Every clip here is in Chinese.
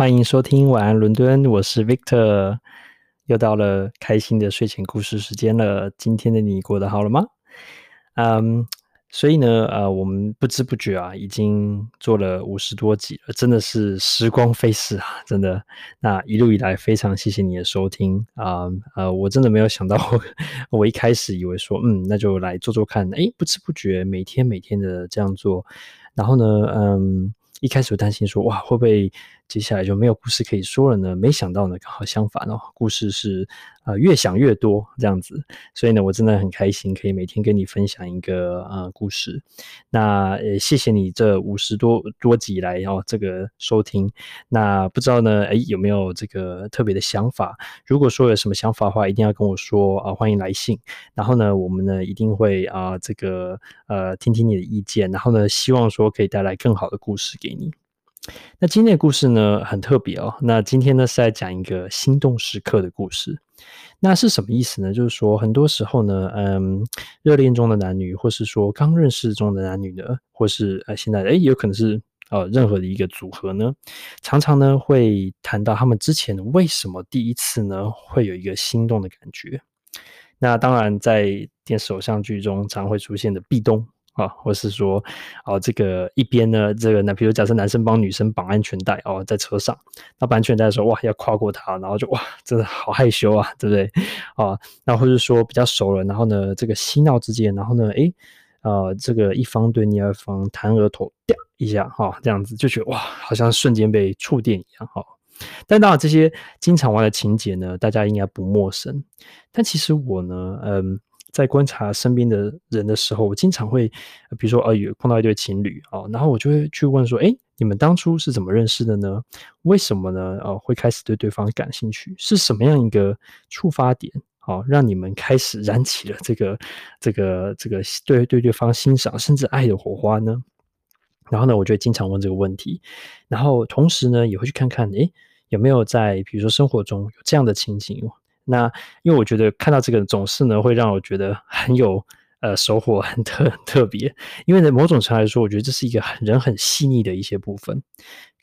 欢迎收听晚安伦敦，我是 Victor，又到了开心的睡前故事时间了。今天的你过得好了吗？嗯、所以呢，呃，我们不知不觉啊，已经做了五十多集了，真的是时光飞逝啊，真的。那一路以来，非常谢谢你的收听啊，呃，我真的没有想到，我一开始以为说，嗯，那就来做做看，诶，不知不觉每天每天的这样做，然后呢，嗯。一开始担心说，哇，会不会接下来就没有故事可以说了呢？没想到呢，刚好相反哦，故事是呃越想越多这样子。所以呢，我真的很开心，可以每天跟你分享一个呃故事。那呃，谢谢你这五十多多集来哦这个收听。那不知道呢，诶，有没有这个特别的想法？如果说有什么想法的话，一定要跟我说啊，欢迎来信。然后呢，我们呢一定会啊这个呃听听你的意见。然后呢，希望说可以带来更好的故事给你。那今天的故事呢，很特别哦。那今天呢是在讲一个心动时刻的故事。那是什么意思呢？就是说，很多时候呢，嗯，热恋中的男女，或是说刚认识中的男女呢，或是呃现在诶有可能是呃任何的一个组合呢，常常呢会谈到他们之前为什么第一次呢会有一个心动的感觉。那当然，在电视偶像剧中常会出现的壁咚。啊，或是说，哦，这个一边呢，这个呢，比如假设男生帮女生绑安全带哦，在车上，那绑安全带的时候，哇，要跨过他，然后就哇，真的好害羞啊，对不对？啊，那或者说比较熟了，然后呢，这个嬉闹之间，然后呢，诶，呃，这个一方对另外一方弹额头，掉一下，哈，这样子就觉得哇，好像瞬间被触电一样，哈。但当然，这些经常玩的情节呢，大家应该不陌生。但其实我呢，嗯。在观察身边的人的时候，我经常会，比如说，呃，有碰到一对情侣啊，然后我就会去问说，诶，你们当初是怎么认识的呢？为什么呢？呃，会开始对对方感兴趣？是什么样一个触发点，好，让你们开始燃起了这个、这个、这个对对对方欣赏甚至爱的火花呢？然后呢，我就会经常问这个问题，然后同时呢，也会去看看，诶，有没有在比如说生活中有这样的情景。那因为我觉得看到这个总是呢会让我觉得很有呃收获，很特很特别。因为呢某种程度来说，我觉得这是一个很人很细腻的一些部分。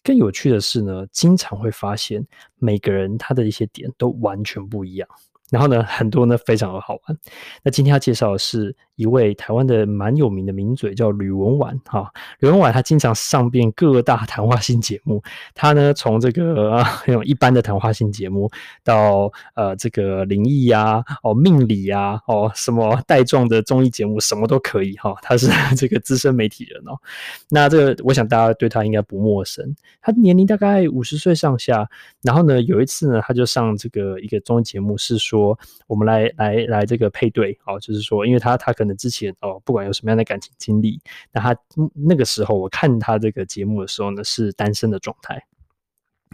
更有趣的是呢，经常会发现每个人他的一些点都完全不一样。然后呢，很多呢非常的好玩。那今天要介绍的是一位台湾的蛮有名的名嘴，叫吕文婉哈。吕文婉他经常上遍各大谈话性节目。他呢从这个啊 那种一般的谈话性节目，到呃这个灵异呀、哦命理呀、哦什么带状的综艺节目，什么都可以哈。他是 这个资深媒体人哦。那这个我想大家对他应该不陌生。他年龄大概五十岁上下。然后呢有一次呢他就上这个一个综艺节目，是说。我们来来来这个配对哦，就是说，因为他他可能之前哦，不管有什么样的感情经历，那他那个时候我看他这个节目的时候呢，是单身的状态。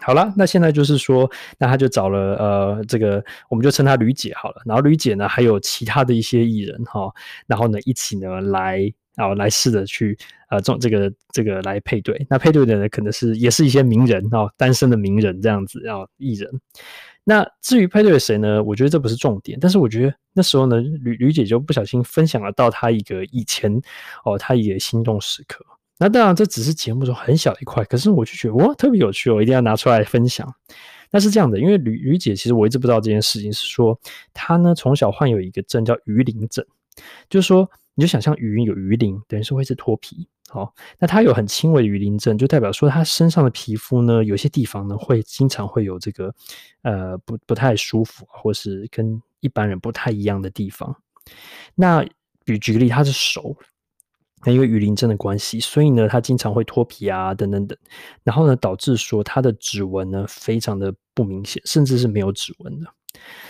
好了，那现在就是说，那他就找了呃这个，我们就称他吕姐好了。然后吕姐呢，还有其他的一些艺人哈、然后呢一起呢来啊、哦、来试着去呃这这个这个来配对。那配对的呢，可能是也是一些名人哦，单身的名人这样子，然后艺人。那至于配对谁呢？我觉得这不是重点，但是我觉得那时候呢，吕吕姐就不小心分享了到她一个以前哦，她一个心动时刻。那当然这只是节目中很小一块，可是我就觉得哇，特别有趣，我一定要拿出来分享。那是这样的，因为吕吕姐其实我一直不知道这件事情，是说她呢从小患有一个症叫鱼鳞症，就是说你就想象鱼有鱼鳞，等于是会是脱皮。好，那他有很轻微的鱼鳞症，就代表说他身上的皮肤呢，有些地方呢会经常会有这个呃不不太舒服，或是跟一般人不太一样的地方。那举举个例，他是手，那因为鱼鳞症的关系，所以呢他经常会脱皮啊等等等，然后呢导致说他的指纹呢非常的不明显，甚至是没有指纹的。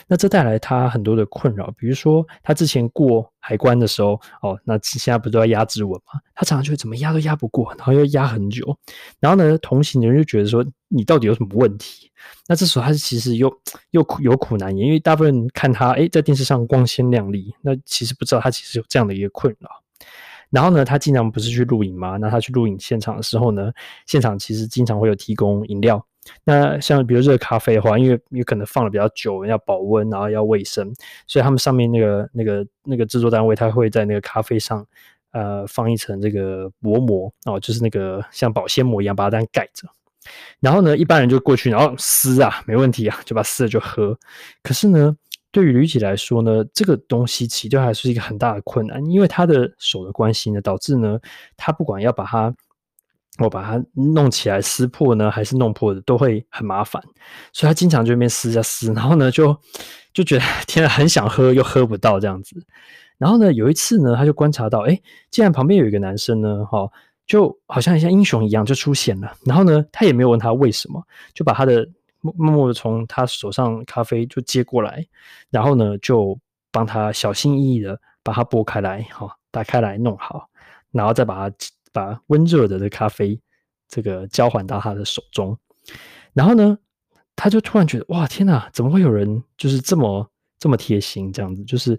那这带来他很多的困扰，比如说他之前过海关的时候，哦，那现在不都要压指纹吗？他常常就怎么压都压不过，然后又压很久，然后呢，同行的人就觉得说你到底有什么问题？那这时候他其实又又苦有苦难言，因为大部分人看他诶在电视上光鲜亮丽，那其实不知道他其实有这样的一个困扰。然后呢，他经常不是去录影吗？那他去录影现场的时候呢，现场其实经常会有提供饮料。那像比如热咖啡的话，因为有可能放了比较久，要保温，然后要卫生，所以他们上面那个那个那个制作单位，他会在那个咖啡上，呃，放一层这个薄膜哦，就是那个像保鲜膜一样，把它这样盖着。然后呢，一般人就过去，然后撕啊，没问题啊，就把撕了就喝。可是呢，对于吕姐来说呢，这个东西其实还是一个很大的困难，因为她的手的关系呢，导致呢，她不管要把它，我把它弄起来撕破呢，还是弄破的，都会很麻烦，所以他经常就那边撕啊撕，然后呢，就就觉得 天啊，很想喝又喝不到这样子。然后呢，有一次呢，他就观察到，哎，既然旁边有一个男生呢，哈，就好像像英雄一样就出现了。然后呢，他也没有问他为什么，就把他的。默默的从他手上咖啡就接过来，然后呢，就帮他小心翼翼的把它剥开来，哈，打开来弄好，然后再把它把温热的的咖啡这个交还到他的手中，然后呢，他就突然觉得哇，天哪，怎么会有人就是这么这么贴心这样子？就是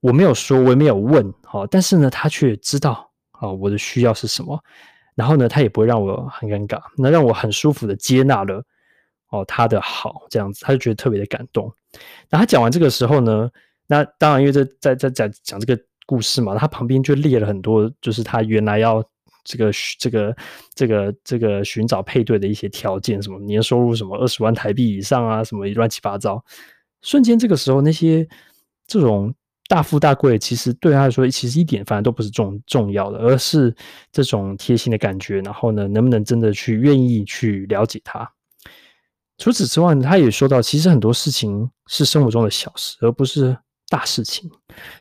我没有说，我也没有问，好，但是呢，他却知道啊我的需要是什么，然后呢，他也不会让我很尴尬，那让我很舒服的接纳了。哦，他的好这样子，他就觉得特别的感动。那他讲完这个时候呢，那当然因为这在在在讲这个故事嘛，他旁边就列了很多，就是他原来要这个这个这个这个寻找配对的一些条件，什么年收入什么二十万台币以上啊，什么乱七八糟。瞬间这个时候，那些这种大富大贵，其实对他来说，其实一点反而都不是重重要的，而是这种贴心的感觉。然后呢，能不能真的去愿意去了解他？除此之外，他也说到，其实很多事情是生活中的小事，而不是大事情。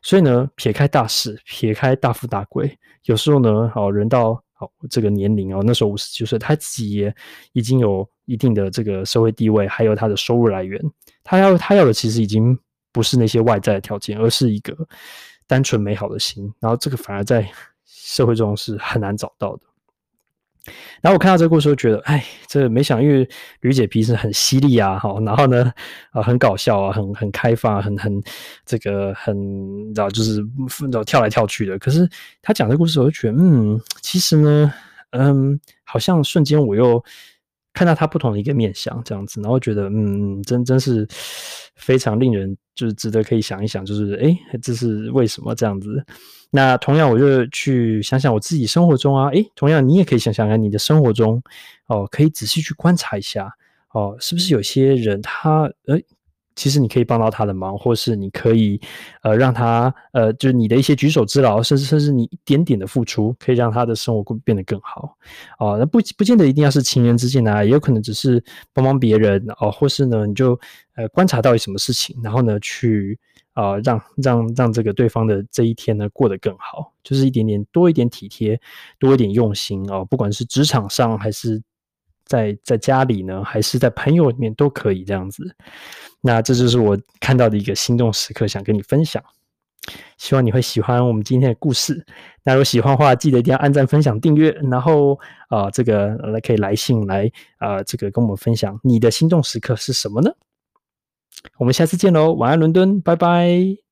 所以呢，撇开大事，撇开大富大贵，有时候呢，哦，人到哦这个年龄哦，那时候五十几岁，他自己也已经有一定的这个社会地位，还有他的收入来源。他要他要的其实已经不是那些外在的条件，而是一个单纯美好的心。然后这个反而在社会中是很难找到的。然后我看到这个故事，就觉得，哎，这没想，因为吕姐平时很犀利啊，哈，然后呢，啊，很搞笑啊，很很开放，很很这个很，然后就是跳来跳去的。可是他讲这个故事，我就觉得，嗯，其实呢，嗯，好像瞬间我又看到他不同的一个面相，这样子，然后觉得，嗯，真真是非常令人就是值得可以想一想，就是，哎，这是为什么这样子？那同样，我就去想想我自己生活中啊，哎，同样你也可以想想看你的生活中，哦，可以仔细去观察一下，哦，是不是有些人他，诶，其实你可以帮到他的忙，或是你可以，呃，让他，呃，就是你的一些举手之劳，甚至甚至你一点点的付出，可以让他的生活变得更好，哦，那不不见得一定要是情人之间啊，也有可能只是帮帮别人，哦，或是呢，你就呃观察到一什么事情，然后呢去。啊、呃，让让让这个对方的这一天呢过得更好，就是一点点多一点体贴，多一点用心哦、不管是职场上还是在在家里呢，还是在朋友里面都可以这样子。那这就是我看到的一个心动时刻，想跟你分享。希望你会喜欢我们今天的故事。那如果喜欢的话，记得一定要按赞、分享、订阅，然后啊、这个来可以来信来啊、这个跟我们分享你的心动时刻是什么呢？我们下次见喽，晚安，伦敦，拜拜。